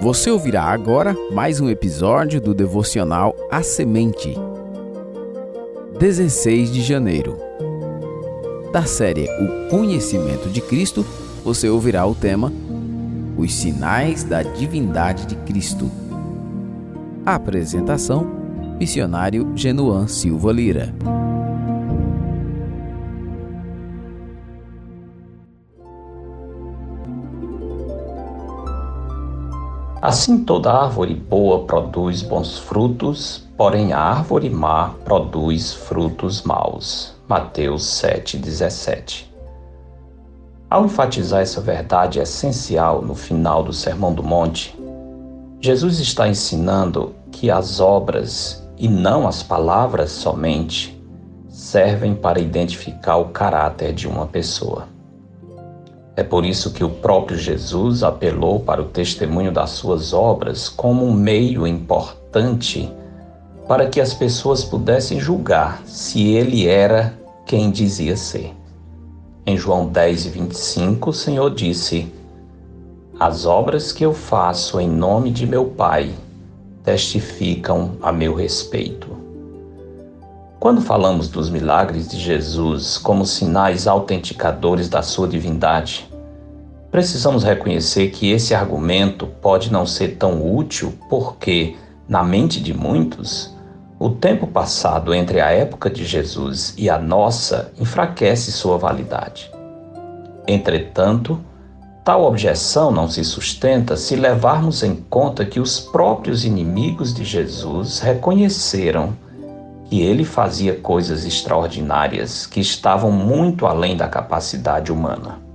Você ouvirá agora mais um episódio do devocional A Semente. 16 de janeiro. Da série O Conhecimento de Cristo, você ouvirá o tema Os Sinais da Divindade de Cristo. A apresentação: Missionário Genuan Silva Lira. Assim toda árvore boa produz bons frutos, porém a árvore má produz frutos maus. Mateus 7,17 Ao enfatizar essa verdade essencial no final do Sermão do Monte, Jesus está ensinando que as obras, e não as palavras somente, servem para identificar o caráter de uma pessoa. É por isso que o próprio Jesus apelou para o testemunho das suas obras como um meio importante para que as pessoas pudessem julgar se ele era quem dizia ser. Em João 10, 25, o Senhor disse: As obras que eu faço em nome de meu Pai testificam a meu respeito. Quando falamos dos milagres de Jesus como sinais autenticadores da sua divindade, precisamos reconhecer que esse argumento pode não ser tão útil porque, na mente de muitos, o tempo passado entre a época de Jesus e a nossa enfraquece sua validade. Entretanto, tal objeção não se sustenta se levarmos em conta que os próprios inimigos de Jesus reconheceram que ele fazia coisas extraordinárias que estavam muito além da capacidade humana.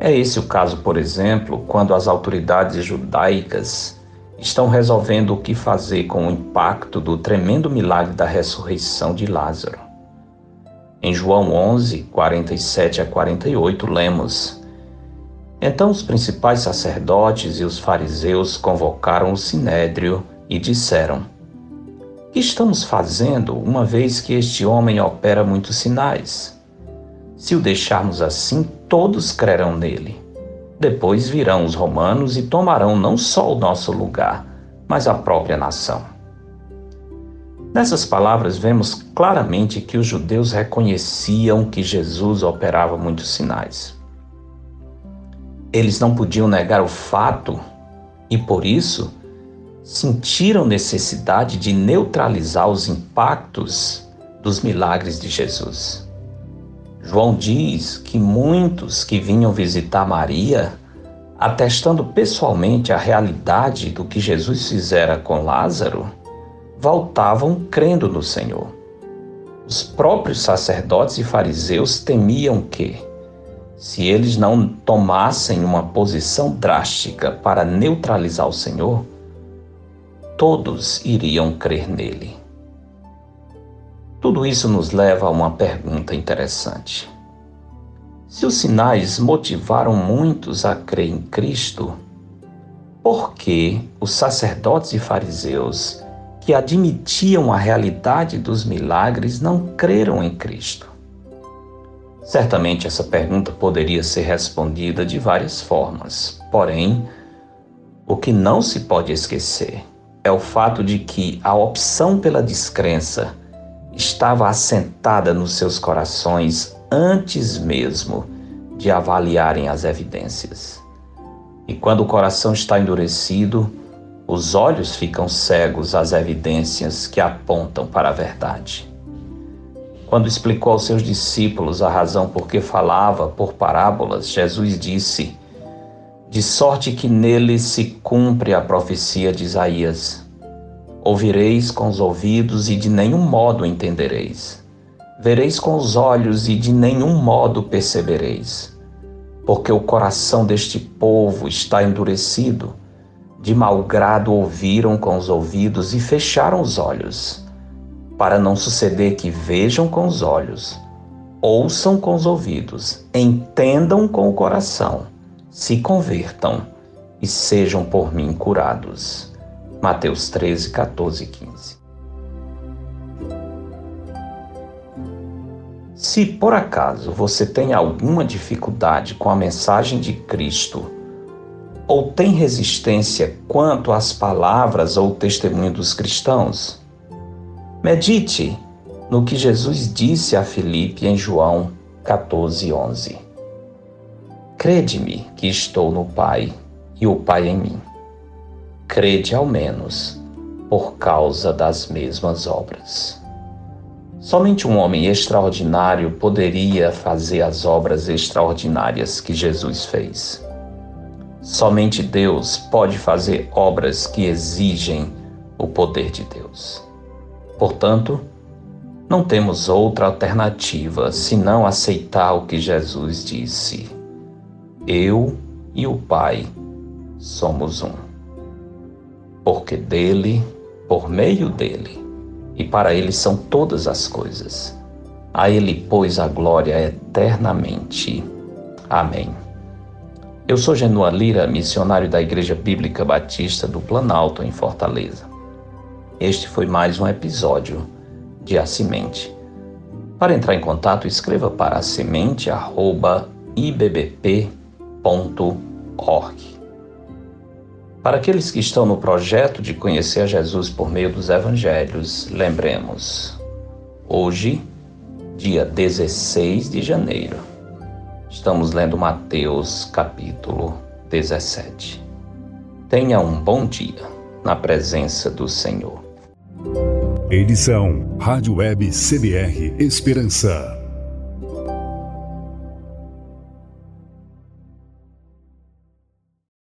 É esse o caso, por exemplo, quando as autoridades judaicas estão resolvendo o que fazer com o impacto do tremendo milagre da ressurreição de Lázaro. Em João 11, 47 a 48, lemos: Então os principais sacerdotes e os fariseus convocaram o sinédrio e disseram: que estamos fazendo uma vez que este homem opera muitos sinais? Se o deixarmos assim, todos crerão nele. Depois virão os romanos e tomarão não só o nosso lugar, mas a própria nação. Nessas palavras, vemos claramente que os judeus reconheciam que Jesus operava muitos sinais. Eles não podiam negar o fato e, por isso, sentiram necessidade de neutralizar os impactos dos milagres de Jesus. João diz que muitos que vinham visitar Maria, atestando pessoalmente a realidade do que Jesus fizera com Lázaro, voltavam crendo no Senhor. Os próprios sacerdotes e fariseus temiam que, se eles não tomassem uma posição drástica para neutralizar o Senhor, todos iriam crer nele. Tudo isso nos leva a uma pergunta interessante. Se os sinais motivaram muitos a crer em Cristo, por que os sacerdotes e fariseus que admitiam a realidade dos milagres não creram em Cristo? Certamente essa pergunta poderia ser respondida de várias formas, porém, o que não se pode esquecer é o fato de que a opção pela descrença estava assentada nos seus corações antes mesmo de avaliarem as evidências. E quando o coração está endurecido, os olhos ficam cegos às evidências que apontam para a verdade. Quando explicou aos seus discípulos a razão por que falava por parábolas, Jesus disse: de sorte que nele se cumpre a profecia de Isaías. Ouvireis com os ouvidos e de nenhum modo entendereis. Vereis com os olhos e de nenhum modo percebereis. Porque o coração deste povo está endurecido, de mau grado ouviram com os ouvidos e fecharam os olhos, para não suceder que vejam com os olhos, ouçam com os ouvidos, entendam com o coração se convertam e sejam por mim curados. Mateus 13, 14 e 15. Se por acaso você tem alguma dificuldade com a mensagem de Cristo, ou tem resistência quanto às palavras ou testemunho dos cristãos? Medite no que Jesus disse a Filipe em João 14:11. Crede-me que estou no Pai e o Pai em mim. Crede ao menos por causa das mesmas obras. Somente um homem extraordinário poderia fazer as obras extraordinárias que Jesus fez. Somente Deus pode fazer obras que exigem o poder de Deus. Portanto, não temos outra alternativa senão aceitar o que Jesus disse. Eu e o Pai somos um. Porque dele, por meio dele e para ele são todas as coisas. A ele, pois, a glória eternamente. Amém. Eu sou Genua Lira, missionário da Igreja Bíblica Batista do Planalto, em Fortaleza. Este foi mais um episódio de A Semente. Para entrar em contato, escreva para semente.ibbp.org. Para aqueles que estão no projeto de conhecer a Jesus por meio dos evangelhos, lembremos: hoje, dia 16 de janeiro, Estamos lendo Mateus capítulo 17. Tenha um bom dia na presença do Senhor. Edição Rádio Web CBR Esperança.